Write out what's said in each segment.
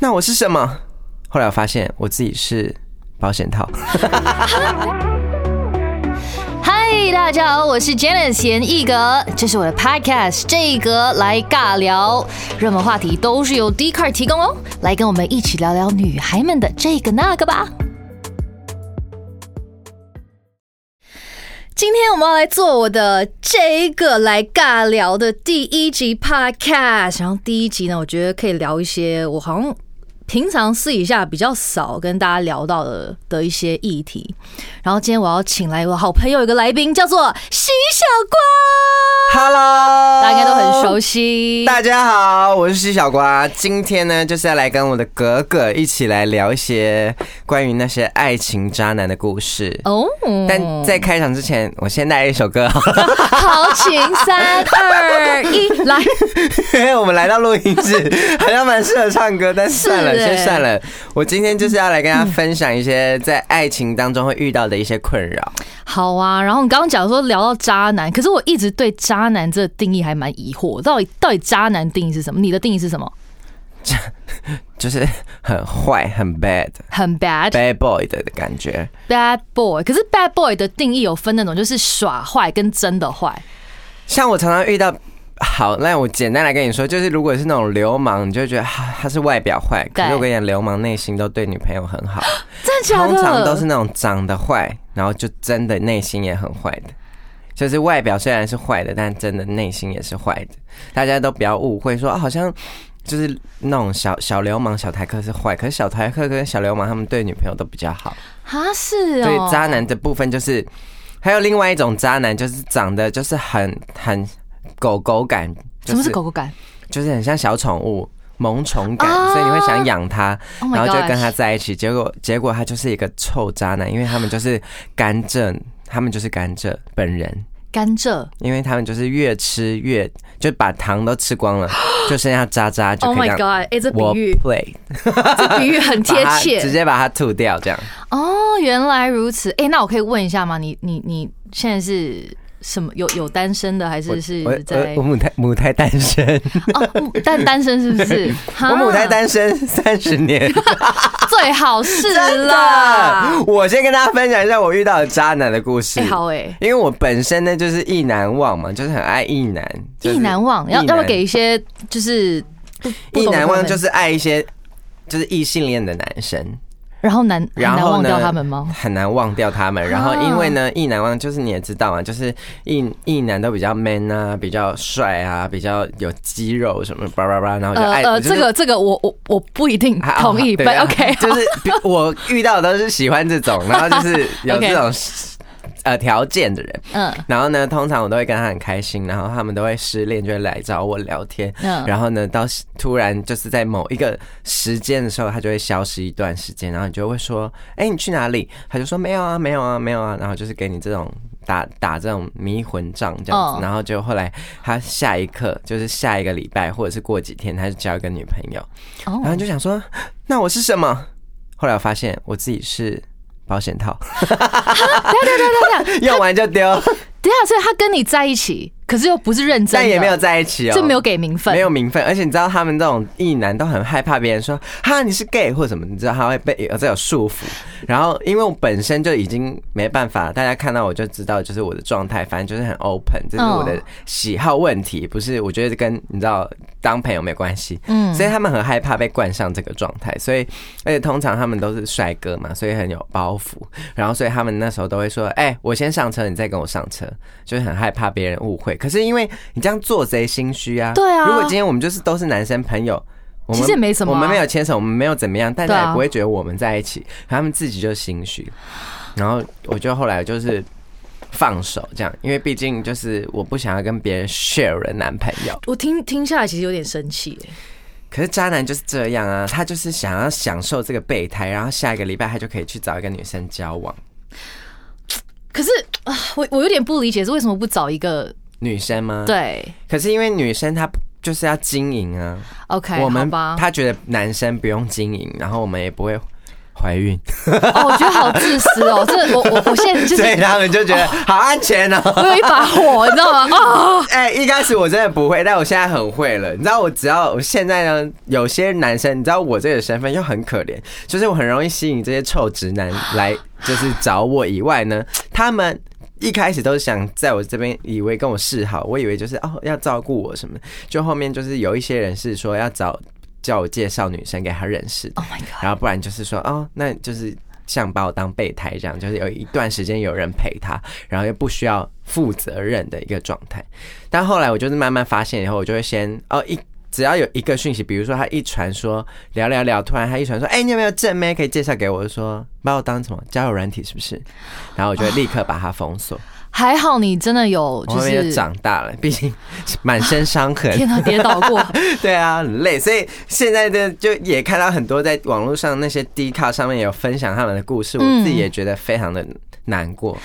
那我是什么？后来我发现我自己是保险套。嗨，大家好，我是 Janice 严艺格，这是我的 Podcast，这一格来尬聊，热门话题都是由 D Card 提供哦，来跟我们一起聊聊女孩们的这个那个吧。今天我们要来做我的这一个来尬聊的第一集 Podcast，然后第一集呢，我觉得可以聊一些我好像。平常私底下比较少跟大家聊到的的一些议题，然后今天我要请来我好朋友一个来宾，叫做西小瓜。Hello，大家应该都很熟悉。大家好，我是西小瓜。今天呢，就是要来跟我的哥哥一起来聊一些关于那些爱情渣男的故事哦。但在开场之前，我先带一首歌。好，请三二一，来。因 为我们来到录音室，好像蛮适合唱歌，但是算了。先算了，我今天就是要来跟大家分享一些在爱情当中会遇到的一些困扰。好啊，然后你刚刚讲说聊到渣男，可是我一直对渣男这个定义还蛮疑惑，到底到底渣男定义是什么？你的定义是什么？就是很坏、很 bad、很 bad bad boy 的感觉。bad boy，可是 bad boy 的定义有分那种就是耍坏跟真的坏。像我常常遇到。好，那我简单来跟你说，就是如果是那种流氓，你就觉得他他是外表坏，可是我跟你讲，流氓内心都对女朋友很好，真的假的？通常都是那种长得坏，然后就真的内心也很坏的，就是外表虽然是坏的，但真的内心也是坏的。大家都不要误会，说好像就是那种小小流氓、小台客是坏，可是小台客跟小流氓他们对女朋友都比较好啊，是哦。所以渣男的部分就是，还有另外一种渣男，就是长得就是很很。狗狗感，什么是狗狗感？就是很像小宠物，萌宠感，所以你会想养它，然后就跟它在一起。结果，结果他就是一个臭渣男，因为他们就是甘蔗，他们就是甘蔗本人。甘蔗，因为他们就是越吃越就把糖都吃光了，就剩下渣渣就可以 Oh my god！哎，这比喻，play，这比喻很贴 切，直接把它吐掉这样。哦，原来如此。哎，那我可以问一下吗？你你你现在是？什么有有单身的还是是在我母胎母胎单身 哦，但单身是不是？我母胎单身三十年，最好是了。我先跟大家分享一下我遇到的渣男的故事。好哎，因为我本身呢就是意难忘嘛，就是很爱意难。意难忘要要不要给一些就是意难忘就是爱一些就是异性恋的男生。然后难然后忘掉他们吗？很难忘掉他们。然后因为呢，意难忘就是你也知道嘛，就是意意男都比较 man 啊，比较帅啊，比较有肌肉什么叭叭叭，然后就爱。呃，这个这个我我我不一定同意。对，OK，就是 我遇到的都是喜欢这种，然后就是有 这种。呃，条件的人，嗯，然后呢，通常我都会跟他很开心，然后他们都会失恋，就会来找我聊天，嗯，然后呢，到突然就是在某一个时间的时候，他就会消失一段时间，然后你就会说，哎，你去哪里？他就说没有啊，没有啊，没有啊，然后就是给你这种打打这种迷魂仗这样子，然后就后来他下一刻就是下一个礼拜或者是过几天，他就交一个女朋友，然后就想说，那我是什么？后来我发现我自己是。保险套，对对对对对，用完就丢。对啊，所以他跟你在一起。可是又不是认真，但也没有在一起哦，就没有给名分，没有名分。而且你知道，他们这种异男都很害怕别人说哈你是 gay 或什么，你知道他会被有这种束缚。然后因为我本身就已经没办法，大家看到我就知道，就是我的状态，反正就是很 open，这是我的喜好问题，不是我觉得跟你知道当朋友没关系。嗯，所以他们很害怕被冠上这个状态，所以而且通常他们都是帅哥嘛，所以很有包袱。然后所以他们那时候都会说，哎，我先上车，你再跟我上车，就是很害怕别人误会。可是因为你这样做贼心虚啊！对啊，如果今天我们就是都是男生朋友，其实也没什么，我们没有牵手，我们没有怎么样，大家也不会觉得我们在一起，他们自己就心虚。然后我就后来就是放手这样，因为毕竟就是我不想要跟别人 share 的男朋友。我听听下来其实有点生气可是渣男就是这样啊，他就是想要享受这个备胎，然后下一个礼拜他就可以去找一个女生交往。可是啊，我我有点不理解是为什么不找一个女生吗？对，可是因为女生她就是要经营啊。OK，我们她觉得男生不用经营，然后我们也不会怀孕，哦，我觉得好自私哦，这我我我现在就是，所以他们就觉得好安全哦。我有一把火，你知道吗？哦，哎，一开始我真的不会，但我现在很会了。你知道，我只要我现在呢，有些男生，你知道我这个身份又很可怜，就是我很容易吸引这些臭直男来，就是找我以外呢，他们一开始都是想在我这边以为跟我示好，我以为就是哦要照顾我什么，就后面就是有一些人是说要找。叫我介绍女生给他认识，然后不然就是说哦，那就是像把我当备胎这样，就是有一段时间有人陪他，然后又不需要负责任的一个状态。但后来我就是慢慢发现以后，我就会先哦一只要有一个讯息，比如说他一传说聊聊聊，突然他一传说，哎，你有没有正妹可以介绍给我？说把我当什么交友软体是不是？然后我就立刻把它封锁。还好你真的有，就是长大了，毕竟满身伤痕，天哪，跌倒过，对啊，很累，所以现在的就也看到很多在网络上那些 D 卡上面有分享他们的故事，我自己也觉得非常的难过。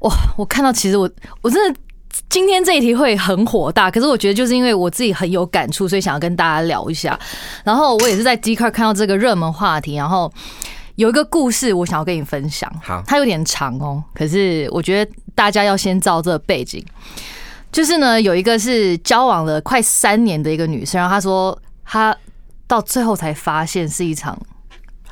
哇，我看到其实我我真的今天这一题会很火大，可是我觉得就是因为我自己很有感触，所以想要跟大家聊一下。然后我也是在 d c a r 看到这个热门话题，然后。有一个故事，我想要跟你分享。好，它有点长哦，可是我觉得大家要先照这个背景。就是呢，有一个是交往了快三年的一个女生，然后她说她到最后才发现是一场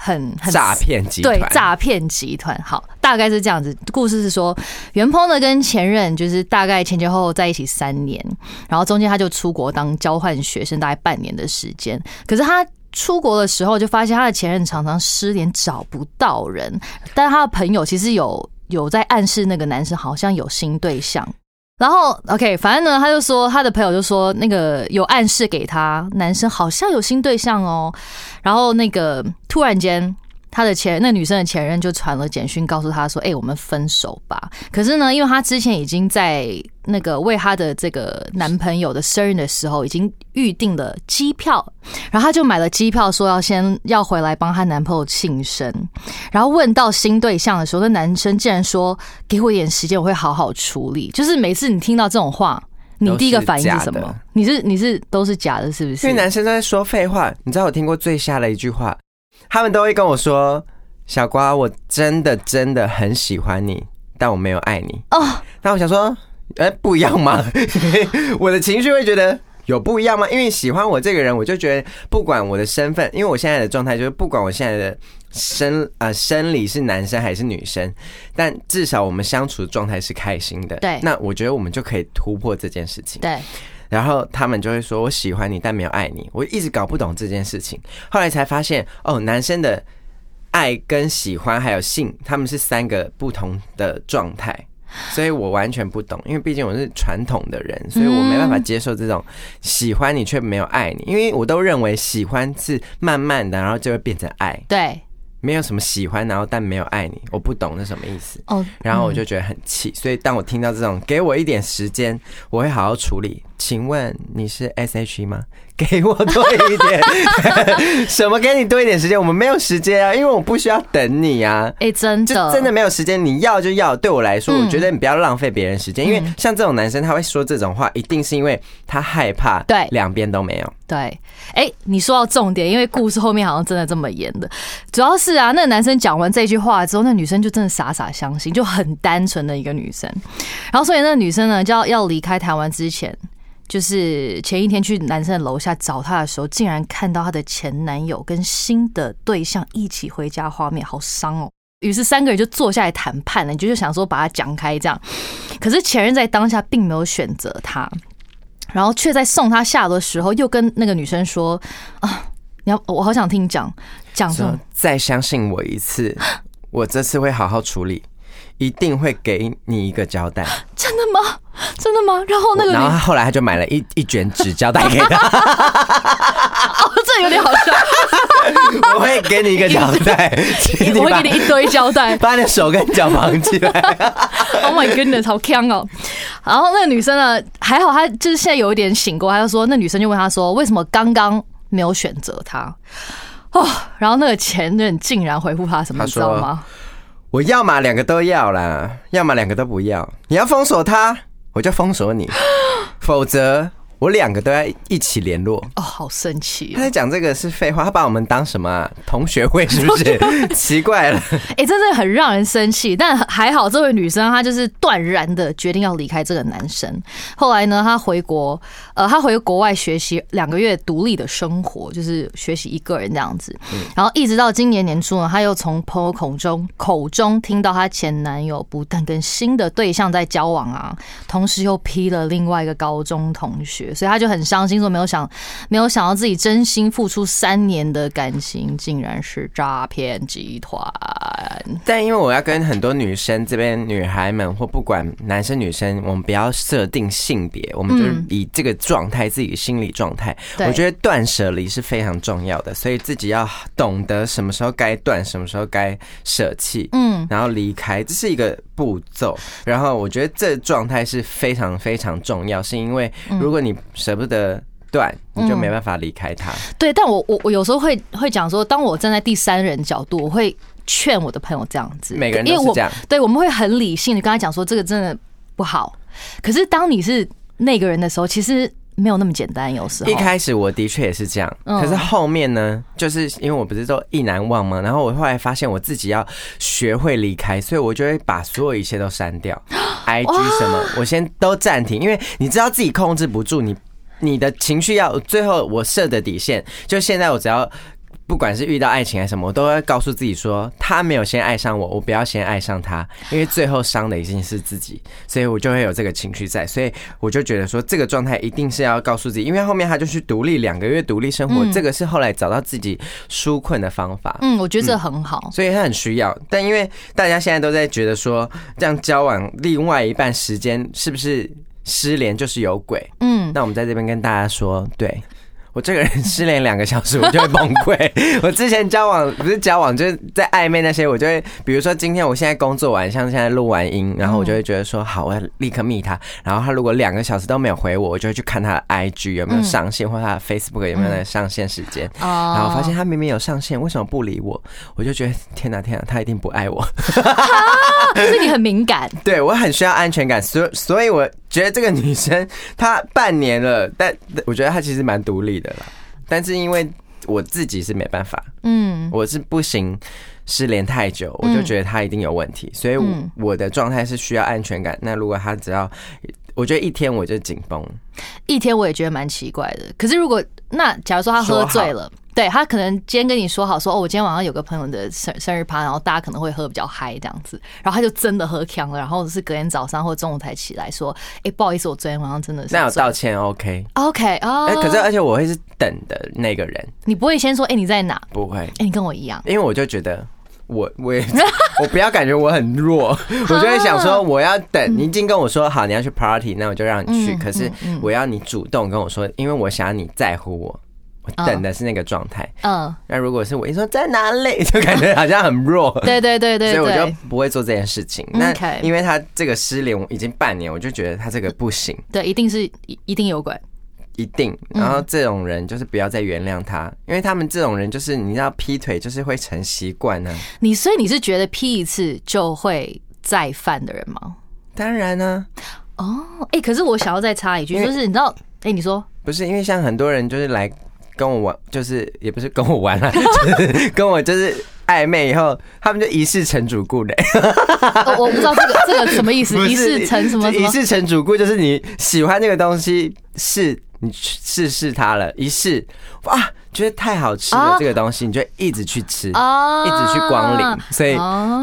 很很诈骗集团，对诈骗集团。好，大概是这样子。故事是说，袁鹏呢跟前任就是大概前前后后在一起三年，然后中间他就出国当交换学生，大概半年的时间。可是他。出国的时候就发现他的前任常常失联找不到人，但是他的朋友其实有有在暗示那个男生好像有新对象，然后 OK，反正呢他就说他的朋友就说那个有暗示给他男生好像有新对象哦，然后那个突然间。他的前那女生的前任就传了简讯告诉他说：“哎，我们分手吧。”可是呢，因为他之前已经在那个为他的这个男朋友的生日的时候已经预定了机票，然后他就买了机票，说要先要回来帮她男朋友庆生。然后问到新对象的时候，那男生竟然说：“给我一点时间，我会好好处理。”就是每次你听到这种话，你第一个反应是什么？你是你是都是假的，是不是？因为男生都在说废话。你知道我听过最瞎的一句话。他们都会跟我说：“小瓜，我真的真的很喜欢你，但我没有爱你。”哦，那我想说，哎，不一样吗？我的情绪会觉得有不一样吗？因为喜欢我这个人，我就觉得不管我的身份，因为我现在的状态就是不管我现在的生呃生理是男生还是女生，但至少我们相处的状态是开心的。对，那我觉得我们就可以突破这件事情。对。然后他们就会说：“我喜欢你，但没有爱你。”我一直搞不懂这件事情，后来才发现，哦，男生的爱跟喜欢还有性，他们是三个不同的状态，所以我完全不懂。因为毕竟我是传统的人，所以我没办法接受这种喜欢你却没有爱你，因为我都认为喜欢是慢慢的，然后就会变成爱。对。没有什么喜欢，然后但没有爱你，我不懂那什么意思。哦，然后我就觉得很气，所以当我听到这种，给我一点时间，我会好好处理。请问你是 S H E 吗？给我多一点，什么给你多一点时间？我们没有时间啊，因为我不需要等你啊。哎，真的，真的没有时间。你要就要，对我来说，我觉得你不要浪费别人时间，因为像这种男生，他会说这种话，一定是因为他害怕，对，两边都没有。对，哎，你说到重点，因为故事后面好像真的这么演的，主要是啊，那个男生讲完这句话之后，那女生就真的傻傻相信，就很单纯的一个女生。然后，所以那个女生呢，就要要离开台湾之前。就是前一天去男生的楼下找他的时候，竟然看到他的前男友跟新的对象一起回家，画面好伤哦。于是三个人就坐下来谈判了，你就就想说把他讲开这样。可是前任在当下并没有选择他，然后却在送他下楼的时候，又跟那个女生说：“啊，你要我好想听你讲讲说，再相信我一次，我这次会好好处理。”一定会给你一个交代，真的吗？真的吗？然后那个，然后后来他就买了一一卷纸胶带给他。哦，这有点好笑。我会给你一个胶带，我会给你一堆胶带，把你的手跟脚绑起来。Oh my goodness，好强哦！然后那个女生呢，还好，她就是现在有一点醒过，她就说，那女生就问他说，为什么刚刚没有选择他？哦，然后那个前任竟然回复他什么，你知道吗？我要嘛两个都要啦，要么两个都不要。你要封锁他，我就封锁你；否则，我两个都要一起联络。哦，好生气！他在讲这个是废话，他把我们当什么同学会是不是？奇怪了，哎，真的很让人生气。但还好，这位女生她就是断然的决定要离开这个男生。后来呢，她回国，呃，她回国外学习两个月独立的生活，就是学习一个人这样子。然后一直到今年年初呢，她又从朋友口中口中听到她前男友不但跟新的对象在交往啊，同时又劈了另外一个高中同学，所以他就很伤心，说没有想没有想到自己真心付出三年的感情，竟然是诈骗集团。但因为我要跟很多女生这边女孩们，或不管男生女生，我们不要设定性别，我们就是以这个状态，自己的心理状态。我觉得断舍离是非常重要的，所以自己要懂得什么时候该断，什么时候该舍弃，嗯，然后离开，这是一个步骤。然后我觉得这状态是非常非常重要，是因为如果你舍不得断，你就没办法离开他。对，但我我我有时候会会讲说，当我站在第三人角度，我会。劝我的朋友这样子，每个人都是这样。对，我们会很理性的跟他讲说，这个真的不好。可是当你是那个人的时候，其实没有那么简单。有时候一开始我的确也是这样，可是后面呢，就是因为我不是都意难忘吗？然后我后来发现我自己要学会离开，所以我就会把所有一切都删掉，IG 什么我先都暂停，因为你知道自己控制不住你你的情绪，要最后我设的底线，就现在我只要。不管是遇到爱情还是什么，我都会告诉自己说，他没有先爱上我，我不要先爱上他，因为最后伤的一定是自己，所以我就会有这个情绪在，所以我就觉得说，这个状态一定是要告诉自己，因为后面他就去独立两个月独立生活，这个是后来找到自己纾困的方法。嗯，我觉得这很好，所以他很需要。但因为大家现在都在觉得说，这样交往另外一半时间是不是失联就是有鬼？嗯，那我们在这边跟大家说，对。我这个人失联两个小时，我就会崩溃。我之前交往不是交往，就是在暧昧那些，我就会，比如说今天我现在工作完，像现在录完音，然后我就会觉得说，好，我要立刻密他。然后他如果两个小时都没有回我，我就会去看他的 IG 有没有上线，或他的 Facebook 有没有在上线时间。然后发现他明明有上线，为什么不理我？我就觉得天哪天哪，他一定不爱我。是你很敏感，对我很需要安全感，所所以我觉得这个女生她半年了，但我觉得她其实蛮独立的了。但是因为我自己是没办法，嗯，我是不行失联太久，我就觉得她一定有问题，所以我的状态是需要安全感。那如果她只要，我觉得一天我就紧绷，一天我也觉得蛮奇怪的。可是如果那假如说她喝醉了。对他可能今天跟你说好说哦，我今天晚上有个朋友的生生日趴，然后大家可能会喝比较嗨这样子，然后他就真的喝强了，然后是隔天早上或中午才起来说，哎，不好意思，我昨天晚上真的是那有道歉，OK。OK 哦，哎，可是而且我会是等的那个人，你不会先说，哎，你在哪？不会，哎，你跟我一样，因为我就觉得我我也 我不要感觉我很弱，我就会想说我要等你已经跟我说好你要去 party，那我就让你去，可是我要你主动跟我说，因为我想要你在乎我。等的是那个状态，嗯，那如果是我一说在哪里，就感觉好像很弱，对对对对，所以我就不会做这件事情。那因为他这个失联已经半年，我就觉得他这个不行，对，一定是一定有鬼，一定。然后这种人就是不要再原谅他，因为他们这种人就是你知道劈腿就是会成习惯呢。你所以你是觉得劈一次就会再犯的人吗？当然呢。哦，哎，可是我想要再插一句，就是你知道，哎，你说不是因为像很多人就是来。跟我玩就是也不是跟我玩了，就是跟我就是暧昧以后，他们就一世成主顾嘞。我不知道这个 这个什么意思，一世成什么？一世成主顾就是你喜欢这个东西，试你试试它了，一试哇，觉得太好吃了这个东西，你就一直去吃，一直去光临。所以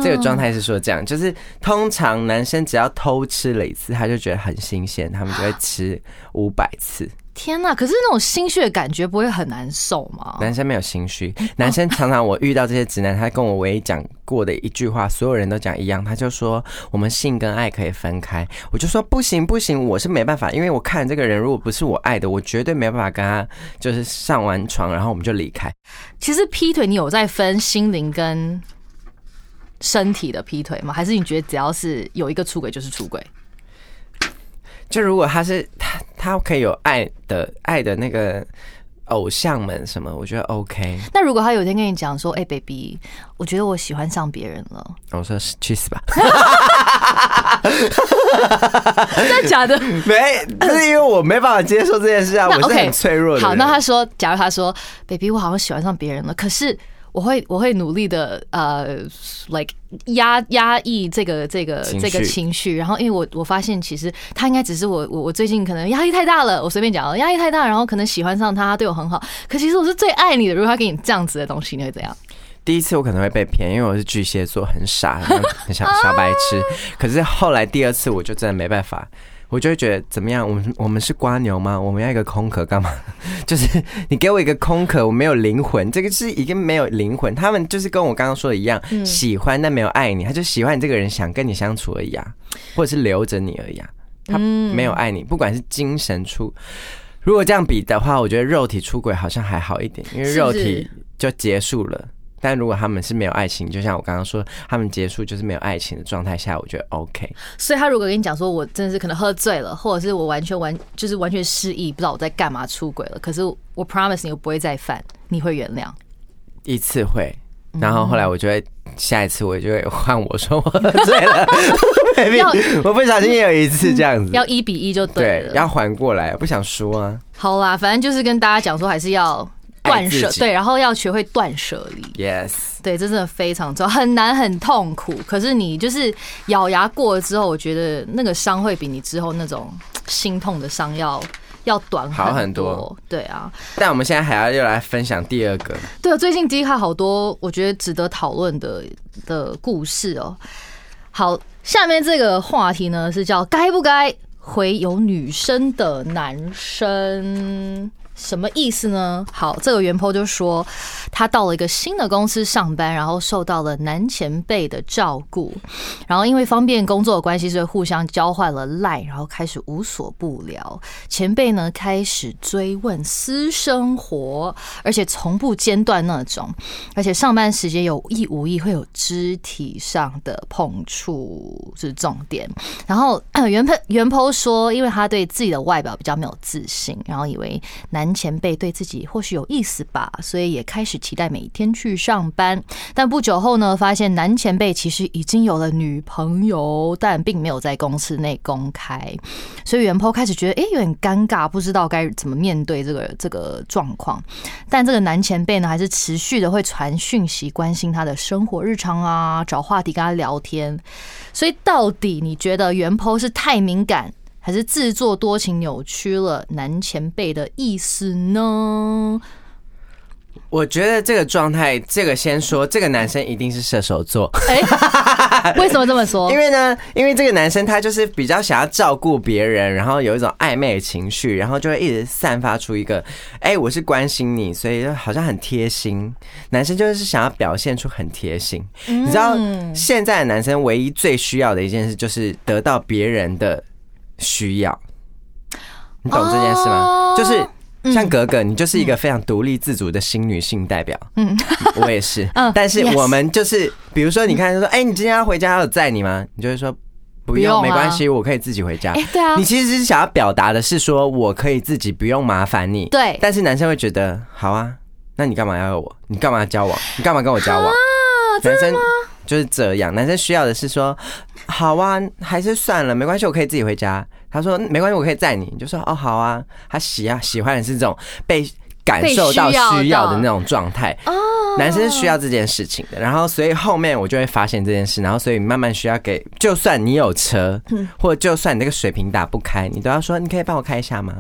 这个状态是说这样，就是通常男生只要偷吃了一次，他就觉得很新鲜，他们就会吃五百次。天呐！可是那种心虚的感觉不会很难受吗？男生没有心虚，男生常常我遇到这些直男，他跟我唯一讲过的一句话，所有人都讲一样，他就说我们性跟爱可以分开。我就说不行不行，我是没办法，因为我看这个人如果不是我爱的，我绝对没办法跟他就是上完床，然后我们就离开。其实劈腿，你有在分心灵跟身体的劈腿吗？还是你觉得只要是有一个出轨就是出轨？就如果他是他，他可以有爱的爱的那个偶像们什么，我觉得 OK。那如果他有一天跟你讲说：“哎，baby，我觉得我喜欢上别人了。”我说：“去死吧！”真的假的？没，是因为我没办法接受这件事啊，我是很脆弱的。好，那他说：“假如他说，baby，我好像喜欢上别人了，可是。”我会我会努力的呃，like 压压抑这个这个这个情绪，然后因为我我发现其实他应该只是我我我最近可能压力太大了，我随便讲，压力太大，然后可能喜欢上他，他对我很好，可其实我是最爱你的。如果他给你这样子的东西，你会怎样？第一次我可能会被骗，因为我是巨蟹座，很傻，很小小白痴。可是后来第二次我就真的没办法。我就会觉得怎么样？我们我们是瓜牛吗？我们要一个空壳干嘛？就是你给我一个空壳，我没有灵魂。这个是一个没有灵魂。他们就是跟我刚刚说的一样，喜欢但没有爱你，他就喜欢你这个人，想跟你相处而已啊，或者是留着你而已啊。他没有爱你，不管是精神出。如果这样比的话，我觉得肉体出轨好像还好一点，因为肉体就结束了。但如果他们是没有爱情，就像我刚刚说，他们结束就是没有爱情的状态下，我觉得 OK。所以他如果跟你讲说，我真的是可能喝醉了，或者是我完全完就是完全失忆，不知道我在干嘛出轨了，可是我 promise 你我不会再犯，你会原谅？一次会，然后后来我就会下一次我就会换我说我喝醉了，我不小心也有一次这样子，要一比一就对了，要缓过来，不想输啊。好啦，反正就是跟大家讲说，还是要。断舍对，然后要学会断舍离。Yes，对，这真的非常重要，很难很痛苦。可是你就是咬牙过了之后，我觉得那个伤会比你之后那种心痛的伤要要短好很多。对啊，但我们现在还要又来分享第二个。对，最近迪卡好多我觉得值得讨论的的故事哦。好，下面这个话题呢是叫该不该回有女生的男生。什么意思呢？好，这个袁坡就说，他到了一个新的公司上班，然后受到了男前辈的照顾，然后因为方便工作的关系，所以互相交换了赖，然后开始无所不聊。前辈呢开始追问私生活，而且从不间断那种，而且上班时间有意无意会有肢体上的碰触是重点。然后袁坡袁坡说，因为他对自己的外表比较没有自信，然后以为男前辈对自己或许有意思吧，所以也开始期待每天去上班。但不久后呢，发现男前辈其实已经有了女朋友，但并没有在公司内公开。所以袁坡开始觉得，哎，有点尴尬，不知道该怎么面对这个这个状况。但这个男前辈呢，还是持续的会传讯息，关心他的生活日常啊，找话题跟他聊天。所以到底你觉得袁坡是太敏感？还是自作多情扭曲了男前辈的意思呢？我觉得这个状态，这个先说，这个男生一定是射手座。哎，为什么这么说？因为呢，因为这个男生他就是比较想要照顾别人，然后有一种暧昧的情绪，然后就会一直散发出一个，哎，我是关心你，所以就好像很贴心。男生就是想要表现出很贴心。你知道，现在的男生唯一最需要的一件事，就是得到别人的。需要，你懂这件事吗？就是像格格，你就是一个非常独立自主的新女性代表。嗯，我也是。嗯，但是我们就是，比如说，你看，说，哎，你今天要回家，要载你吗？你就会说不用，没关系，我可以自己回家。哎，对啊。你其实是想要表达的是说，我可以自己不用麻烦你。对。但是男生会觉得，好啊，那你干嘛要我？你干嘛交往？你干嘛跟我交往？啊，男生就是这样。男生需要的是说。好啊，还是算了，没关系，我可以自己回家。他说没关系，我可以载你。你就说哦，好啊。他喜啊，喜欢的是这种被感受到需要的那种状态。男生是需要这件事情的，然后所以后面我就会发现这件事，然后所以慢慢需要给，就算你有车，或者就算你那个水平打不开，你都要说你可以帮我开一下吗？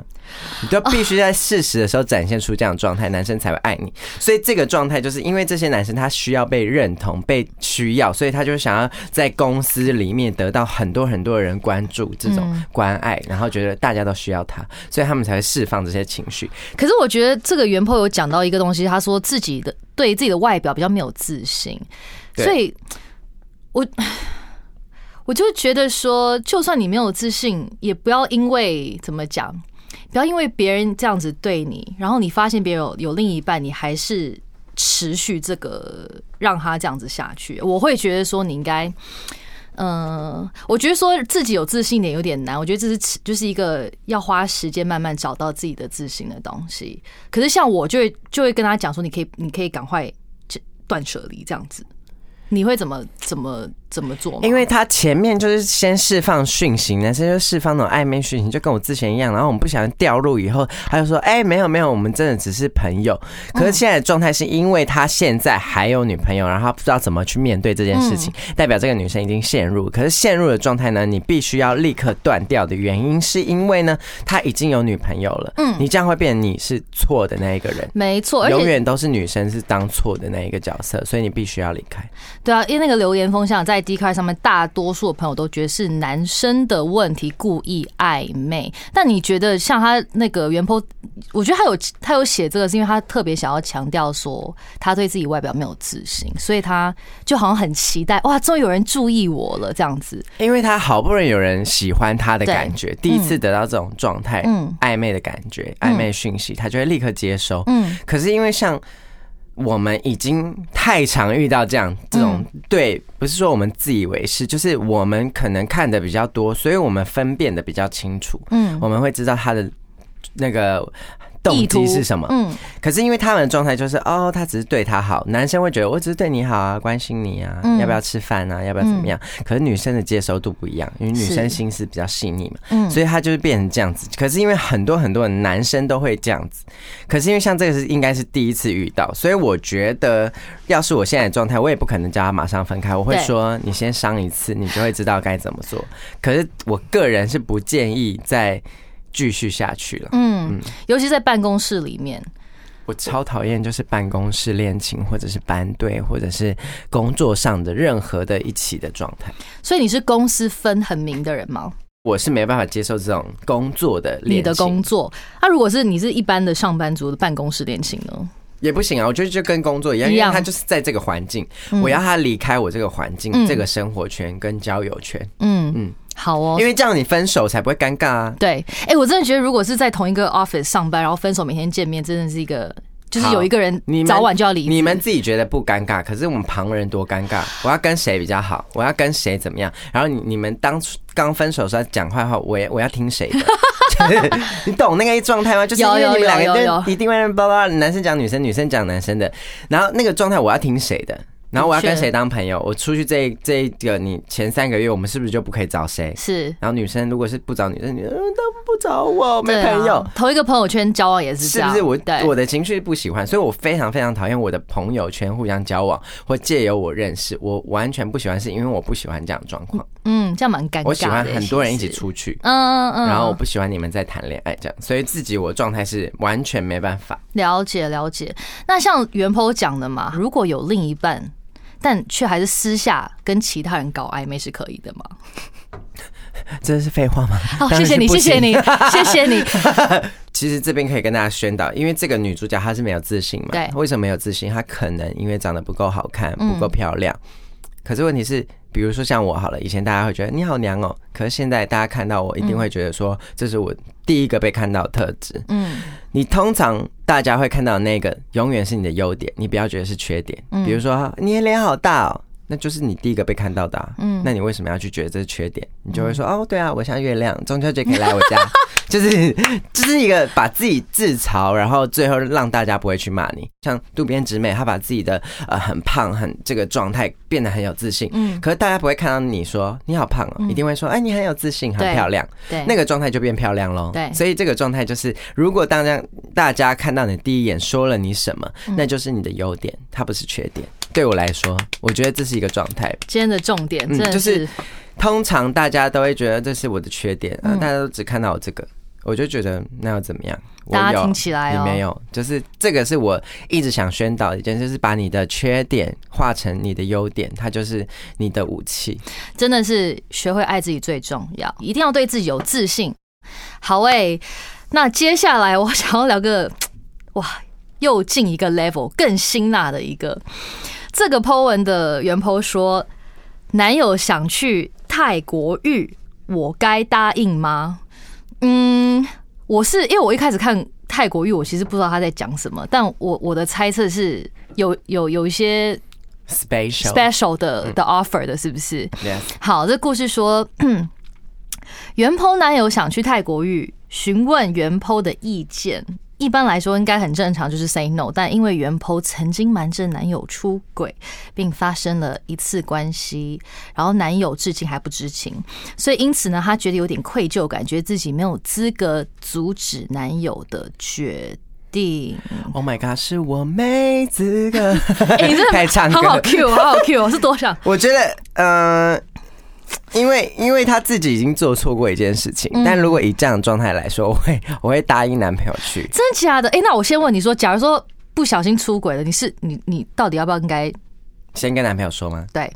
你都必须在适时的时候展现出这样的状态，男生才会爱你。所以这个状态就是因为这些男生他需要被认同、被需要，所以他就想要在公司里面得到很多很多人关注、这种关爱，然后觉得大家都需要他，所以他们才会释放这些情绪。可是我觉得这个袁坡有讲到一个东西，他说自己的。对自己的外表比较没有自信，所以我 我就觉得说，就算你没有自信，也不要因为怎么讲，不要因为别人这样子对你，然后你发现别人有有另一半，你还是持续这个让他这样子下去。我会觉得说，你应该。嗯，我觉得说自己有自信点有点难。我觉得这是就是一个要花时间慢慢找到自己的自信的东西。可是像我就会就会跟他讲说，你可以你可以赶快断舍离这样子。你会怎么怎么？怎么做？因为他前面就是先释放讯息，男生就释放那种暧昧讯息，就跟我之前一样。然后我们不小心掉入以后，他就说：“哎，没有没有，我们真的只是朋友。”可是现在的状态是因为他现在还有女朋友，然后他不知道怎么去面对这件事情，代表这个女生已经陷入。可是陷入的状态呢，你必须要立刻断掉的原因，是因为呢，他已经有女朋友了。嗯，你这样会变成你是错的那一个人。没错，永远都是女生是当错的那一个角色，所以你必须要离开。对啊，因为那个流言风向在。D 卡上面，大多数的朋友都觉得是男生的问题，故意暧昧。但你觉得像他那个原 po，我觉得他有他有写这个，是因为他特别想要强调说他对自己外表没有自信，所以他就好像很期待哇，终于有人注意我了这样子。因为他好不容易有人喜欢他的感觉，第一次得到这种状态，嗯，暧昧的感觉，暧昧讯息，他就会立刻接收。嗯，可是因为像。我们已经太常遇到这样这种对，不是说我们自以为是，就是我们可能看的比较多，所以我们分辨的比较清楚。嗯，我们会知道他的那个。动机是什么？嗯，可是因为他们的状态就是哦，他只是对他好，男生会觉得我只是对你好啊，关心你啊，要不要吃饭啊，要不要怎么样？可是女生的接收度不一样，因为女生心思比较细腻嘛，嗯，所以他就是变成这样子。可是因为很多很多的男生都会这样子，可是因为像这个是应该是第一次遇到，所以我觉得要是我现在的状态，我也不可能叫他马上分开，我会说你先伤一次，你就会知道该怎么做。可是我个人是不建议在。继续下去了，嗯，尤其在办公室里面，我超讨厌就是办公室恋情，或者是班队，或者是工作上的任何的一起的状态。所以你是公司分很明的人吗？我是没办法接受这种工作的你的工作。那如果是你是一般的上班族的办公室恋情呢？也不行啊，我觉得就跟工作一样，因为他就是在这个环境，我要他离开我这个环境、这个生活圈跟交友圈。嗯嗯。好哦，因为这样你分手才不会尴尬啊。对，哎，我真的觉得如果是在同一个 office 上班，然后分手每天见面，真的是一个，就是有一个人你早晚就要离。你们自己觉得不尴尬，可是我们旁人多尴尬。我要跟谁比较好？我要跟谁怎么样？然后你你们当初刚分手时候讲坏话，我我要听谁的？你懂那个状态吗？就是因为你们两个一定会叭叭，男生讲女生，女生讲男生的，然后那个状态我要听谁的？然后我要跟谁当朋友？我出去这这一个，你前三个月我们是不是就不可以找谁？是。然后女生如果是不找女生，女生都不找我，没朋友。同一个朋友圈交往也是这样，是不是？我我的情绪不喜欢，所以我非常非常讨厌我的朋友圈互相交往或借由我认识，我完全不喜欢，是因为我不喜欢这样的状况。嗯，这样蛮尴尬。我喜欢很多人一起出去，嗯嗯嗯，然后我不喜欢你们在谈恋爱这样，所以自己我状态是完全没办法。了解了解。那像袁坡讲的嘛，如果有另一半。但却还是私下跟其他人搞暧昧是可以的吗？这是废话吗？好，谢谢你，谢谢你，谢谢你。其实这边可以跟大家宣导，因为这个女主角她是没有自信嘛。对。为什么没有自信？她可能因为长得不够好看，不够漂亮。可是问题是。比如说像我好了，以前大家会觉得你好娘哦，可是现在大家看到我一定会觉得说这是我第一个被看到的特质。嗯，你通常大家会看到那个永远是你的优点，你不要觉得是缺点。比如说你的脸好大哦。那就是你第一个被看到的，嗯，那你为什么要去觉得这是缺点？你就会说哦，对啊，我像月亮，中秋节可以来我家，就是就是一个把自己自嘲，然后最后让大家不会去骂你。像渡边直美，她把自己的呃很胖很这个状态变得很有自信，嗯，可是大家不会看到你说你好胖哦，一定会说哎你很有自信，很漂亮，对，那个状态就变漂亮喽，对，所以这个状态就是如果大家大家看到你第一眼说了你什么，那就是你的优点，它不是缺点。对我来说，我觉得这是一个状态。今天的重点，嗯，就是通常大家都会觉得这是我的缺点，嗯，大家都只看到我这个，我就觉得那要怎么样？大家听起来，你没有，就是这个是我一直想宣导的一件，就是把你的缺点化成你的优点，它就是你的武器。真的是学会爱自己最重要，一定要对自己有自信。好诶，那接下来我想要聊个，哇，又进一个 level 更辛辣的一个。这个 po 文的原 po 说：“男友想去泰国浴，我该答应吗？”嗯，我是因为我一开始看泰国浴，我其实不知道他在讲什么，但我我的猜测是有有有一些 special special 的的 offer 的，是不是？好，这故事说，袁剖男友想去泰国浴，询问袁剖的意见。一般来说应该很正常，就是 say no。但因为袁剖曾经瞒着男友出轨，并发生了一次关系，然后男友至今还不知情，所以因此呢，她觉得有点愧疚感，觉得自己没有资格阻止男友的决定。Oh my god，是我没资格。你这太唱歌，好好 Q，好好 Q，是多少？我觉得，嗯。因为因为他自己已经做错过一件事情，但如果以这样的状态来说，我会 我会答应男朋友去。真的假的？哎，那我先问你说，假如说不小心出轨了，你是你你到底要不要应该先跟男朋友说吗？对。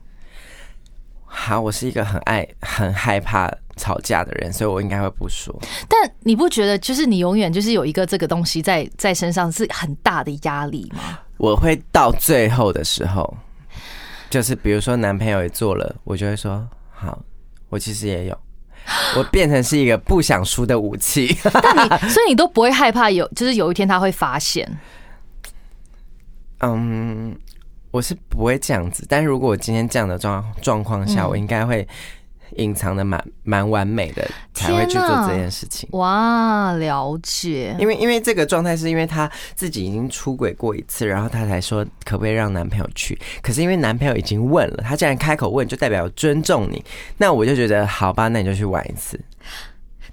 好，我是一个很爱很害怕吵架的人，所以我应该会不说。但你不觉得就是你永远就是有一个这个东西在在身上是很大的压力吗？我会到最后的时候，就是比如说男朋友也做了，我就会说。好，我其实也有，我变成是一个不想输的武器。但你，所以你都不会害怕有，就是有一天他会发现。嗯，我是不会这样子，但是如果我今天这样的状状况下，我应该会。隐藏的蛮蛮完美的，才会去做这件事情。哇，了解。因为因为这个状态是因为她自己已经出轨过一次，然后她才说可不可以让男朋友去。可是因为男朋友已经问了，他既然开口问，就代表尊重你。那我就觉得好吧，那你就去玩一次。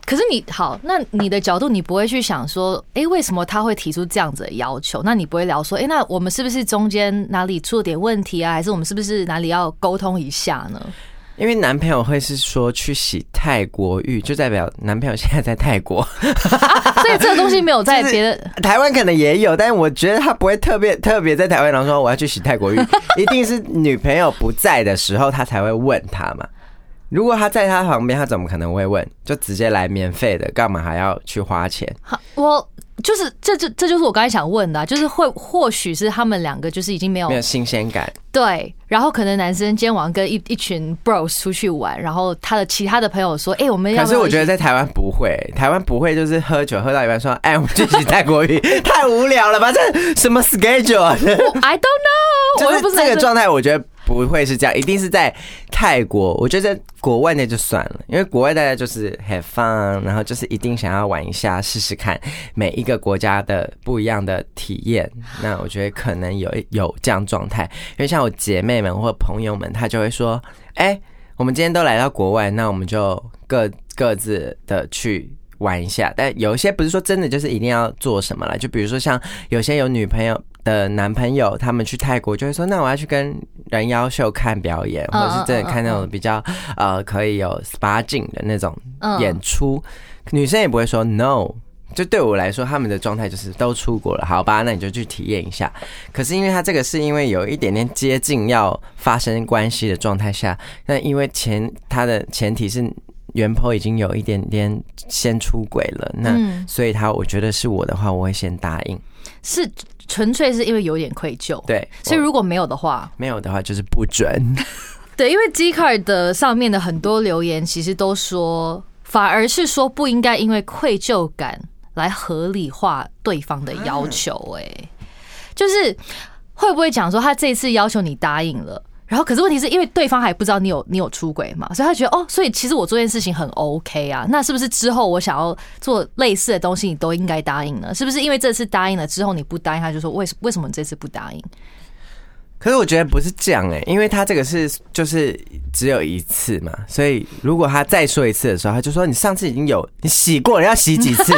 可是你好，那你的角度，你不会去想说，哎，为什么他会提出这样子的要求？那你不会聊说，哎，那我们是不是中间哪里出了点问题啊？还是我们是不是哪里要沟通一下呢？因为男朋友会是说去洗泰国浴，就代表男朋友现在在泰国，所以这个东西没有在别的 台湾可能也有，但是我觉得他不会特别特别在台湾，然后说我要去洗泰国浴，一定是女朋友不在的时候他才会问他嘛。如果他在他旁边，他怎么可能会问？就直接来免费的，干嘛还要去花钱？好，我。就是这就这就是我刚才想问的，就是会或许是他们两个就是已经没有没有新鲜感，对，然后可能男生今天晚上跟一一群 bros 出去玩，然后他的其他的朋友说，哎，我们要，可是我觉得在台湾不会，台湾不会就是喝酒喝到一半说，哎，我们去洗泰国浴，太无聊了吧？这什么 schedule？I don't know，我不是这个状态，我觉得。不会是这样，一定是在泰国。我觉得在国外那就算了，因为国外大家就是 have fun，然后就是一定想要玩一下，试试看每一个国家的不一样的体验。那我觉得可能有有这样状态，因为像我姐妹们或朋友们，她就会说：“哎，我们今天都来到国外，那我们就各各自的去玩一下。”但有一些不是说真的就是一定要做什么了，就比如说像有些有女朋友。的男朋友，他们去泰国就会说：“那我要去跟人妖秀看表演，或者是真的看那种比较呃可以有 SPA 镜的那种演出。”女生也不会说 “no”，就对我来说，他们的状态就是都出国了，好吧，那你就去体验一下。可是因为他这个是因为有一点点接近要发生关系的状态下，那因为前他的前提是元婆已经有一点点先出轨了，那所以他我觉得是我的话，我会先答应。是。纯粹是因为有点愧疚，对，所以如果没有的话，没有的话就是不准。对，因为 G Card 的上面的很多留言其实都说，反而是说不应该因为愧疚感来合理化对方的要求。哎，就是会不会讲说他这次要求你答应了？然后，可是问题是因为对方还不知道你有你有出轨嘛，所以他觉得哦，所以其实我做件事情很 OK 啊。那是不是之后我想要做类似的东西，你都应该答应呢？是不是因为这次答应了之后你不答应，他就说为什为什么这次不答应？可是我觉得不是这样哎，因为他这个是就是只有一次嘛，所以如果他再说一次的时候，他就说你上次已经有你洗过了，要洗几次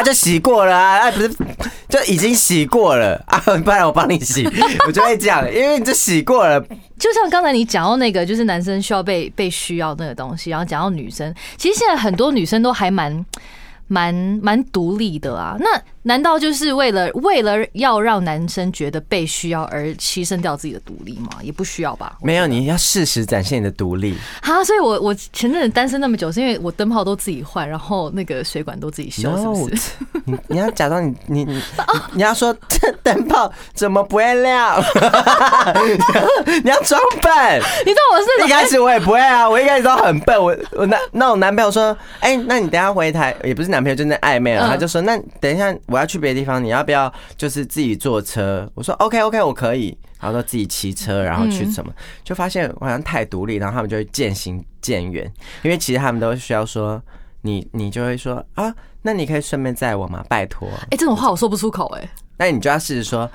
啊？就洗过了啊？哎，不是，就已经洗过了 啊？不然我帮你洗，我就会这样，因为你这洗过了。就像刚才你讲到那个，就是男生需要被被需要那个东西，然后讲到女生，其实现在很多女生都还蛮。蛮蛮独立的啊，那难道就是为了为了要让男生觉得被需要而牺牲掉自己的独立吗？也不需要吧。没有，你要适时展现你的独立。啊，所以我我前阵子单身那么久，是因为我灯泡都自己换，然后那个水管都自己修，是不是？你你要假装你你你你要说这灯泡怎么不会亮？你要装笨。你知道我是一开始我也不会啊，我一开始都很笨。我我男那我男朋友说，哎，那你等下回台也不是男。男朋友就在暧昧了，他就说：“那等一下我要去别的地方，你要不要就是自己坐车？”我说：“OK OK，我可以。”然后说自己骑车，然后去什么，就发现好像太独立，然后他们就会渐行渐远，因为其实他们都需要说你，你就会说啊，那你可以顺便载我吗？拜托。哎，这种话我说不出口哎。那你就要试着说，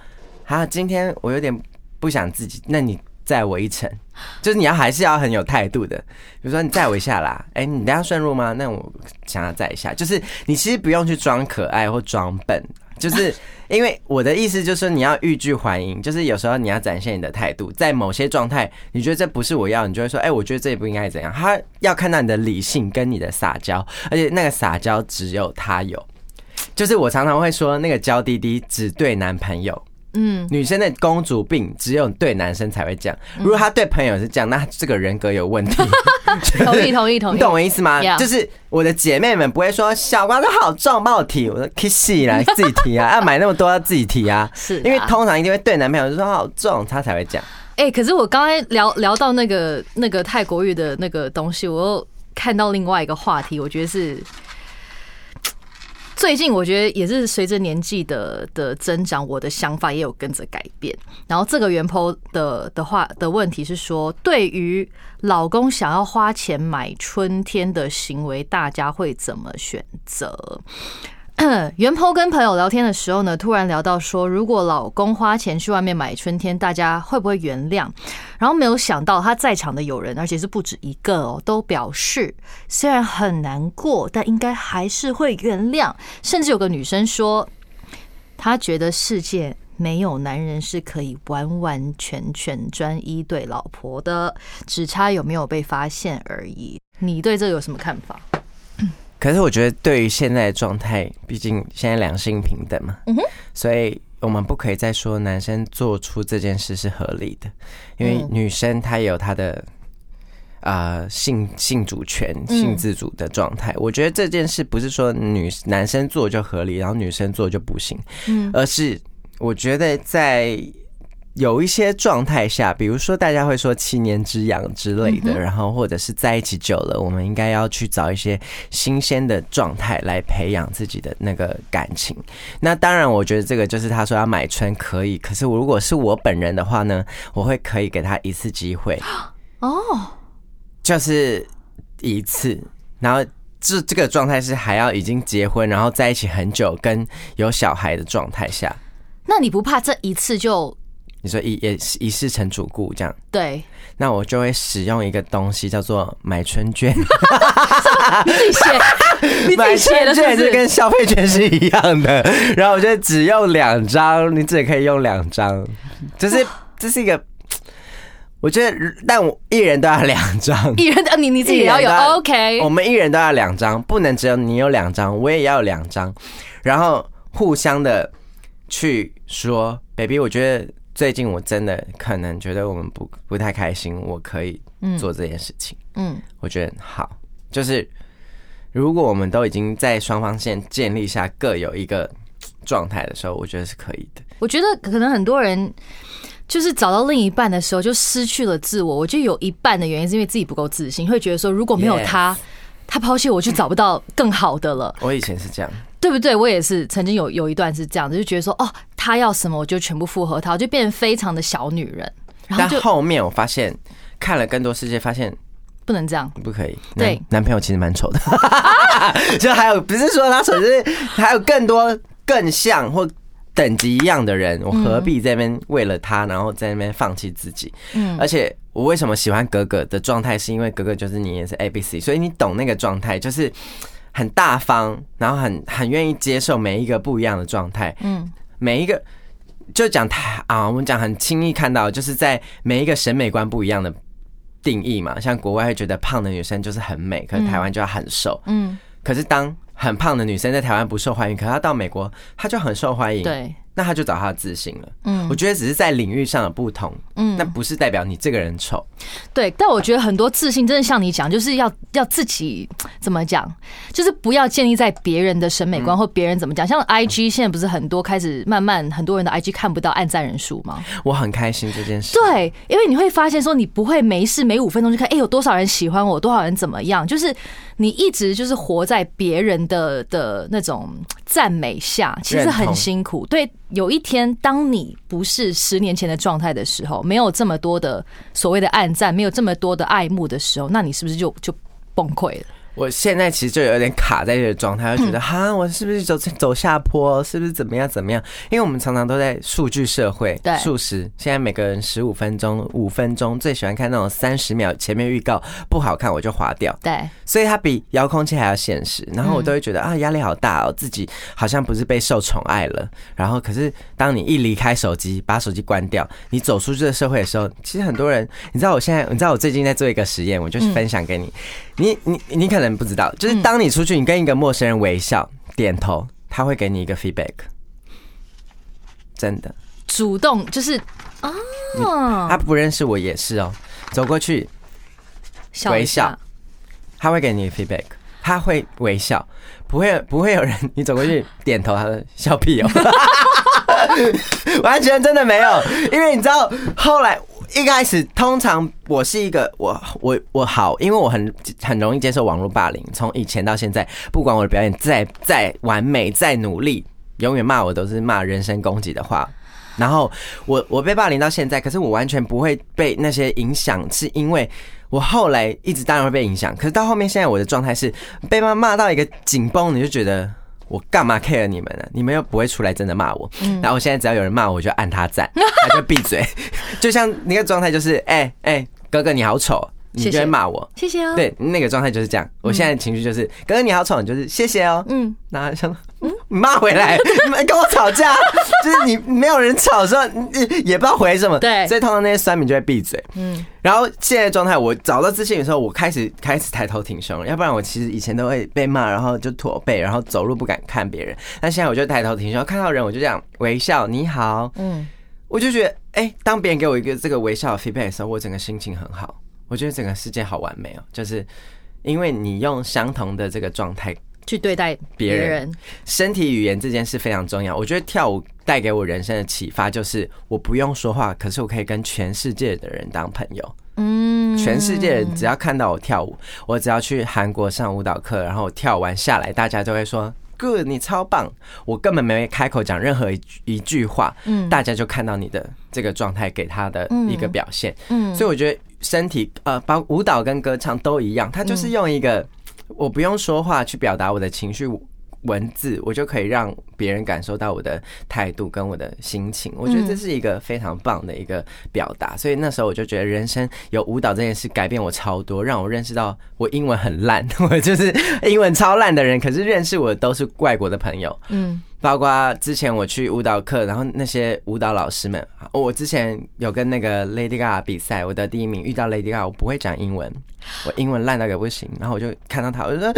啊，今天我有点不想自己，那你载我一程，就是你要还是要很有态度的，比如说你载我一下啦，哎，你等下顺路吗？那我想要载一下，就是你其实不用去装可爱或装笨。就是因为我的意思，就是你要欲拒还迎，就是有时候你要展现你的态度，在某些状态，你觉得这不是我要，你就会说，哎，我觉得这也不应该怎样。他要看到你的理性跟你的撒娇，而且那个撒娇只有他有，就是我常常会说，那个娇滴滴只对男朋友。嗯，女生的公主病只有对男生才会这样。如果他对朋友是这样，那这个人格有问题。同意，同意，同意。你懂我意思吗？就是我的姐妹们不会说小瓜子好重，帮我提。我说 Kissy 来自己提啊，要 买那么多要自己提啊。是因为通常一定会对男朋友就说好重，他才会这样。哎，可是我刚才聊聊到那个那个泰国语的那个东西，我又看到另外一个话题，我觉得是。最近我觉得也是随着年纪的的增长，我的想法也有跟着改变。然后这个原 po 的的话的问题是说，对于老公想要花钱买春天的行为，大家会怎么选择？袁坡跟朋友聊天的时候呢，突然聊到说，如果老公花钱去外面买春天，大家会不会原谅？然后没有想到他在场的友人，而且是不止一个哦，都表示虽然很难过，但应该还是会原谅。甚至有个女生说，她觉得世界没有男人是可以完完全全专一对老婆的，只差有没有被发现而已。你对这有什么看法？可是我觉得，对于现在的状态，毕竟现在两性平等嘛，所以我们不可以再说男生做出这件事是合理的，因为女生她有她的啊性性主权、性自主的状态。我觉得这件事不是说女男生做就合理，然后女生做就不行，嗯，而是我觉得在。有一些状态下，比如说大家会说七年之痒之类的，然后或者是在一起久了，我们应该要去找一些新鲜的状态来培养自己的那个感情。那当然，我觉得这个就是他说要买春可以，可是我如果是我本人的话呢，我会可以给他一次机会哦，就是一次，然后这这个状态是还要已经结婚，然后在一起很久，跟有小孩的状态下，那你不怕这一次就？你说一也一世成主顾这样，对，那我就会使用一个东西叫做买春券，你自己写，买春券是跟消费券是一样的，然后我就只用两张，你只可以用两张，就是这是一个，我觉得，但我一人都要两张，一人的你你自己也要有，OK，我们一人都要两张，不能只有你有两张，我也要有两张，然后互相的去说，baby，我觉得。最近我真的可能觉得我们不不太开心，我可以做这件事情。嗯，我觉得好，就是如果我们都已经在双方线建立下各有一个状态的时候，我觉得是可以的。我觉得可能很多人就是找到另一半的时候就失去了自我。我觉得有一半的原因是因为自己不够自信，会觉得说如果没有他，他抛弃我就找不到更好的了。我以前是这样。对不对？我也是曾经有有一段是这样子，就觉得说，哦，他要什么我就全部附和他，就变成非常的小女人。但后面我发现看了更多世界，发现不能这样，不可以。对，男朋友其实蛮丑的，就还有不是说他丑，就是还有更多更像或等级一样的人，我何必在那边为了他，然后在那边放弃自己？嗯，而且我为什么喜欢格格的状态，是因为格格就是你也是 A B C，所以你懂那个状态，就是。很大方，然后很很愿意接受每一个不一样的状态。嗯，每一个就讲台啊，我们讲很轻易看到，就是在每一个审美观不一样的定义嘛。像国外会觉得胖的女生就是很美，可是台湾就要很瘦。嗯，可是当很胖的女生在台湾不受欢迎，可是她到美国她就很受欢迎。对，那他就找他的自信了。嗯，我觉得只是在领域上的不同，嗯，那不是代表你这个人丑。对，但我觉得很多自信真的像你讲，就是要要自己怎么讲，就是不要建立在别人的审美观或别人怎么讲。像 I G 现在不是很多开始慢慢很多人的 I G 看不到按赞人数吗？我很开心这件事。对，因为你会发现说你不会没事每五分钟就看，哎，有多少人喜欢我，多少人怎么样，就是你一直就是活在别人的的那种赞美下，其实很辛苦。对。有一天，当你不是十年前的状态的时候，没有这么多的所谓的暗赞，没有这么多的爱慕的时候，那你是不是就就崩溃了？我现在其实就有点卡在这个状态，就觉得 哈，我是不是走走下坡？是不是怎么样怎么样？因为我们常常都在数据社会，对，数十，现在每个人十五分钟、五分钟，最喜欢看那种三十秒前面预告不好看我就划掉，对，所以它比遥控器还要现实。然后我都会觉得啊，压力好大哦，自己好像不是被受宠爱了。然后可是当你一离开手机，把手机关掉，你走出这个社会的时候，其实很多人，你知道我现在，你知道我最近在做一个实验，我就是分享给你。你你你可能不知道，就是当你出去，你跟一个陌生人微笑、点头，他会给你一个 feedback，真的，主动就是哦，他不认识我也是哦，走过去微笑，他会给你 feedback，他会微笑，不会不会有人你走过去点头，他说笑屁哦，完全真的没有，因为你知道后来。一开始，通常我是一个我我我好，因为我很很容易接受网络霸凌。从以前到现在，不管我的表演再再完美、再努力，永远骂我都是骂人身攻击的话。然后我我被霸凌到现在，可是我完全不会被那些影响，是因为我后来一直当然会被影响。可是到后面，现在我的状态是被骂骂到一个紧绷，你就觉得。我干嘛 care 你们呢？你们又不会出来真的骂我。然后我现在只要有人骂我，我就按他赞，他就闭嘴。就像那个状态，就是哎哎，哥哥你好丑。你就会骂我，谢谢哦。对，那个状态就是这样。我现在情绪就是，哥哥你好丑，你就是谢谢哦。嗯，那想嗯骂回来，你 跟我吵架，就是你没有人吵的时候，也不知道回什么。对，所以通常那些酸民就会闭嘴。嗯，然后现在状态，我找到自信的时候，我开始开始抬头挺胸了，要不然我其实以前都会被骂，然后就驼背，然后走路不敢看别人。但现在我就抬头挺胸，看到人我就这样微笑，你好。嗯，我就觉得，哎，当别人给我一个这个微笑的 feedback 的时候，我整个心情很好。我觉得整个世界好完美哦，就是因为你用相同的这个状态去对待别人，身体语言这件事非常重要。我觉得跳舞带给我人生的启发就是，我不用说话，可是我可以跟全世界的人当朋友。嗯，全世界人只要看到我跳舞，我只要去韩国上舞蹈课，然后跳完下来，大家都会说。Good，你超棒！我根本没开口讲任何一一句话，嗯，大家就看到你的这个状态给他的一个表现，嗯，所以我觉得身体呃，包舞蹈跟歌唱都一样，它就是用一个我不用说话去表达我的情绪。文字，我就可以让别人感受到我的态度跟我的心情。我觉得这是一个非常棒的一个表达。所以那时候我就觉得，人生有舞蹈这件事改变我超多，让我认识到我英文很烂，我就是英文超烂的人。可是认识我的都是外国的朋友，嗯。包括之前我去舞蹈课，然后那些舞蹈老师们，我之前有跟那个 Lady Gaga 比赛，我的第一名遇到 Lady Gaga，我不会讲英文，我英文烂到个不行，然后我就看到他，我就说，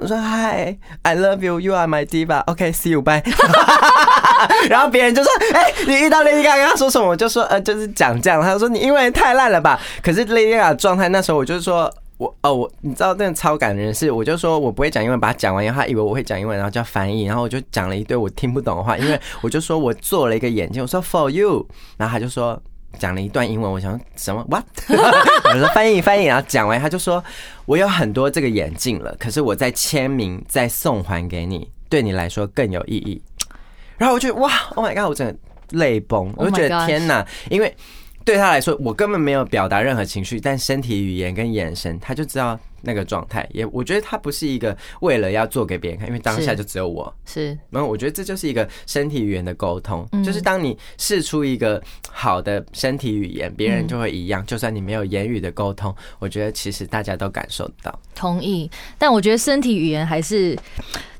我说 Hi，I love you，You are my diva，OK，See 拜。然后别人就说，哎，你遇到 Lady Gaga 说什么？我就说，呃，就是讲这样。他说你英文太烂了吧？可是 Lady Gaga 状态那时候，我就是说。我哦，我你知道那个超感人是，我就说我不会讲英文，把它讲完以后，他以为我会讲英文，然后叫翻译，然后我就讲了一堆我听不懂的话，因为我就说我做了一个眼镜，我说 for you，然后他就说讲了一段英文，我想什么 what，我说翻译翻译，然后讲完他就说我有很多这个眼镜了，可是我在签名再送还给你，对你来说更有意义。然后我就哇，Oh my god，我真的泪崩，我就觉得天哪，因为。对他来说，我根本没有表达任何情绪，但身体语言跟眼神，他就知道那个状态。也我觉得他不是一个为了要做给别人看，因为当下就只有我。是，然后我觉得这就是一个身体语言的沟通，就是当你试出一个好的身体语言，别人就会一样。就算你没有言语的沟通，我觉得其实大家都感受得到。同意，但我觉得身体语言还是。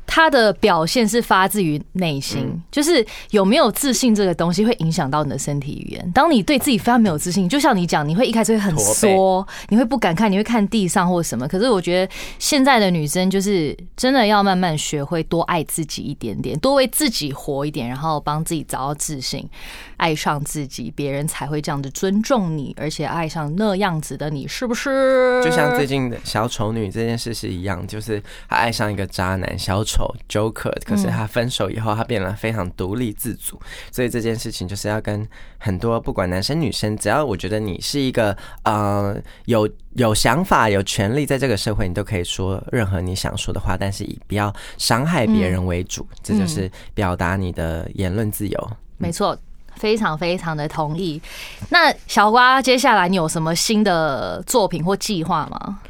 它的表现是发自于内心，就是有没有自信这个东西会影响到你的身体语言。当你对自己非常没有自信，就像你讲，你会一开始会很缩，你会不敢看，你会看地上或什么。可是我觉得现在的女生就是真的要慢慢学会多爱自己一点点，多为自己活一点，然后帮自己找到自信，爱上自己，别人才会这样子尊重你，而且爱上那样子的你，是不是？就像最近的小丑女这件事是一样，就是她爱上一个渣男小丑 Joker，可是他分手以后，他变得非常独立自主。所以这件事情就是要跟很多不管男生女生，只要我觉得你是一个呃有有想法、有权利，在这个社会你都可以说任何你想说的话，但是以不要伤害别人为主，这就是表达你的言论自由。没错。非常非常的同意。那小瓜，接下来你有什么新的作品或计划吗？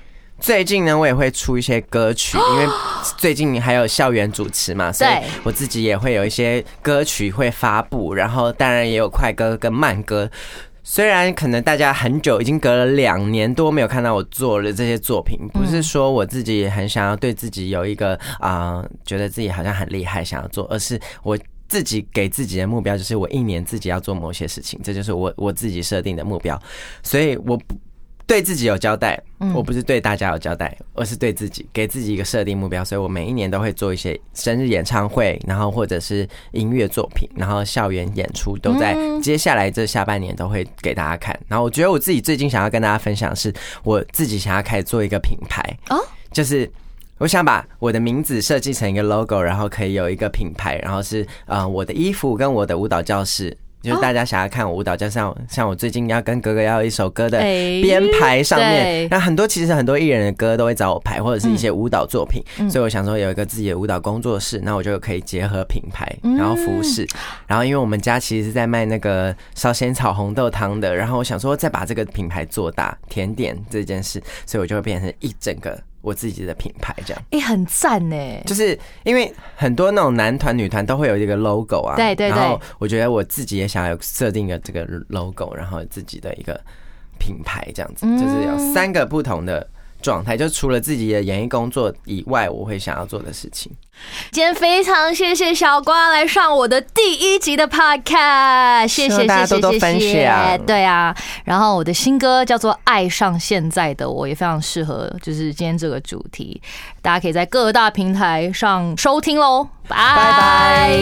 最近呢，我也会出一些歌曲，因为最近还有校园主持嘛，所以我自己也会有一些歌曲会发布。然后当然也有快歌跟慢歌。虽然可能大家很久已经隔了两年多没有看到我做了这些作品，不是说我自己很想要对自己有一个啊，觉得自己好像很厉害想要做，而是我。自己给自己的目标就是我一年自己要做某些事情，这就是我我自己设定的目标，所以我不对自己有交代，我不是对大家有交代，而是对自己给自己一个设定目标，所以我每一年都会做一些生日演唱会，然后或者是音乐作品，然后校园演出都在接下来这下半年都会给大家看。然后我觉得我自己最近想要跟大家分享，是我自己想要开始做一个品牌哦，就是。我想把我的名字设计成一个 logo，然后可以有一个品牌，然后是呃我的衣服跟我的舞蹈教室，就是大家想要看我舞蹈教室，像像我最近要跟哥哥要一首歌的编排上面，那很多其实很多艺人的歌都会找我排，或者是一些舞蹈作品，所以我想说有一个自己的舞蹈工作室，那我就可以结合品牌，然后服饰，然后因为我们家其实是在卖那个烧仙草红豆汤的，然后我想说再把这个品牌做大，甜点这件事，所以我就会变成一整个。我自己的品牌这样，哎，很赞呢。就是因为很多那种男团、女团都会有一个 logo 啊，对对对。然后我觉得我自己也想要设定一个这个 logo，然后自己的一个品牌这样子，就是有三个不同的。状态就除了自己的演艺工作以外，我会想要做的事情。今天非常谢谢小瓜来上我的第一集的 podcast，谢谢大家多多分享。对啊，然后我的新歌叫做《爱上现在的我》，也非常适合就是今天这个主题，大家可以在各大平台上收听喽。拜拜。